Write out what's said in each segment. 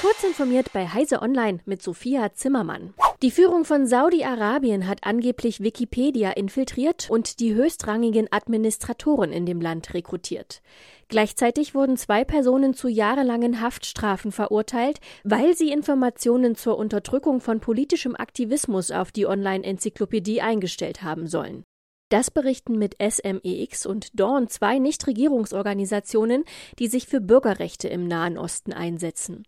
Kurz informiert bei Heise Online mit Sophia Zimmermann. Die Führung von Saudi-Arabien hat angeblich Wikipedia infiltriert und die höchstrangigen Administratoren in dem Land rekrutiert. Gleichzeitig wurden zwei Personen zu jahrelangen Haftstrafen verurteilt, weil sie Informationen zur Unterdrückung von politischem Aktivismus auf die Online-Enzyklopädie eingestellt haben sollen. Das berichten mit SMEX und Dawn zwei Nichtregierungsorganisationen, die sich für Bürgerrechte im Nahen Osten einsetzen.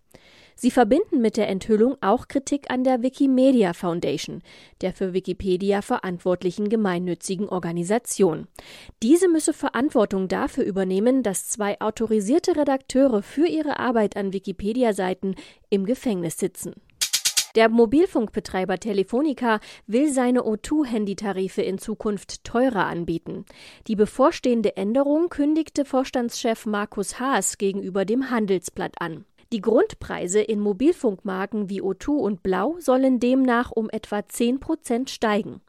Sie verbinden mit der Enthüllung auch Kritik an der Wikimedia Foundation, der für Wikipedia verantwortlichen gemeinnützigen Organisation. Diese müsse Verantwortung dafür übernehmen, dass zwei autorisierte Redakteure für ihre Arbeit an Wikipedia-Seiten im Gefängnis sitzen. Der Mobilfunkbetreiber Telefonica will seine O2-Handytarife in Zukunft teurer anbieten. Die bevorstehende Änderung kündigte Vorstandschef Markus Haas gegenüber dem Handelsblatt an. Die Grundpreise in Mobilfunkmarken wie O2 und Blau sollen demnach um etwa 10 Prozent steigen.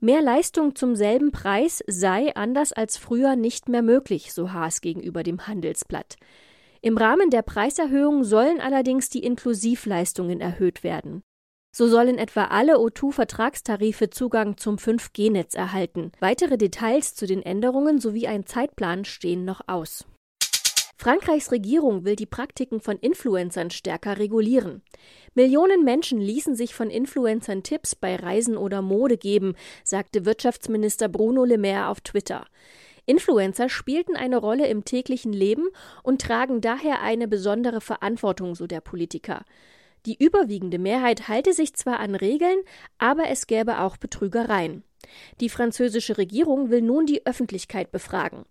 Mehr Leistung zum selben Preis sei anders als früher nicht mehr möglich, so Haas gegenüber dem Handelsblatt. Im Rahmen der Preiserhöhung sollen allerdings die Inklusivleistungen erhöht werden. So sollen etwa alle O2-Vertragstarife Zugang zum 5G-Netz erhalten. Weitere Details zu den Änderungen sowie ein Zeitplan stehen noch aus. Frankreichs Regierung will die Praktiken von Influencern stärker regulieren. Millionen Menschen ließen sich von Influencern Tipps bei Reisen oder Mode geben, sagte Wirtschaftsminister Bruno Le Maire auf Twitter. Influencer spielten eine Rolle im täglichen Leben und tragen daher eine besondere Verantwortung, so der Politiker. Die überwiegende Mehrheit halte sich zwar an Regeln, aber es gäbe auch Betrügereien. Die französische Regierung will nun die Öffentlichkeit befragen.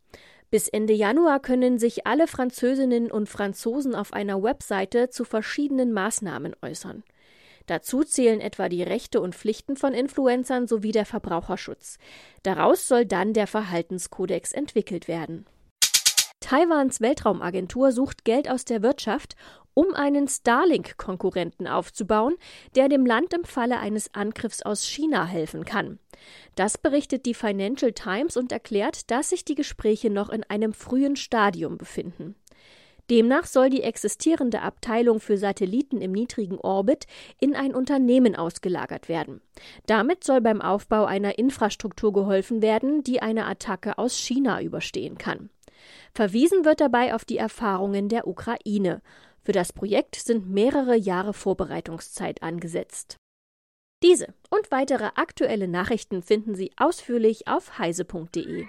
Bis Ende Januar können sich alle Französinnen und Franzosen auf einer Webseite zu verschiedenen Maßnahmen äußern. Dazu zählen etwa die Rechte und Pflichten von Influencern sowie der Verbraucherschutz. Daraus soll dann der Verhaltenskodex entwickelt werden. Taiwans Weltraumagentur sucht Geld aus der Wirtschaft, um einen Starlink-Konkurrenten aufzubauen, der dem Land im Falle eines Angriffs aus China helfen kann. Das berichtet die Financial Times und erklärt, dass sich die Gespräche noch in einem frühen Stadium befinden. Demnach soll die existierende Abteilung für Satelliten im niedrigen Orbit in ein Unternehmen ausgelagert werden. Damit soll beim Aufbau einer Infrastruktur geholfen werden, die eine Attacke aus China überstehen kann. Verwiesen wird dabei auf die Erfahrungen der Ukraine. Für das Projekt sind mehrere Jahre Vorbereitungszeit angesetzt. Diese und weitere aktuelle Nachrichten finden Sie ausführlich auf heise.de.